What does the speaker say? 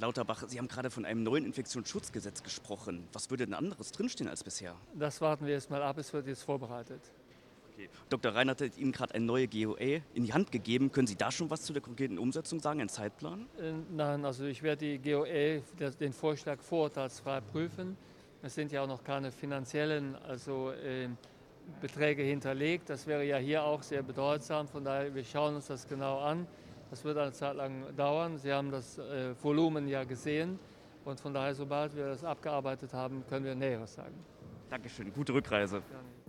Lauterbach, Sie haben gerade von einem neuen Infektionsschutzgesetz gesprochen. Was würde denn anderes drinstehen als bisher? Das warten wir jetzt mal ab, es wird jetzt vorbereitet. Okay. Dr. Reinhardt hat Ihnen gerade eine neue GOE in die Hand gegeben. Können Sie da schon was zu der konkreten Umsetzung sagen, einen Zeitplan? Äh, Nein, also ich werde die GOE, das- den Vorschlag vorurteilsfrei prüfen. Es sind ja auch noch keine finanziellen also, äh, Beträge hinterlegt. Das wäre ja hier auch sehr bedeutsam. Von daher, wir schauen uns das genau an. Das wird eine Zeit lang dauern. Sie haben das äh, Volumen ja gesehen. Und von daher, sobald wir das abgearbeitet haben, können wir Näheres sagen. Dankeschön, gute Rückreise. Gerne.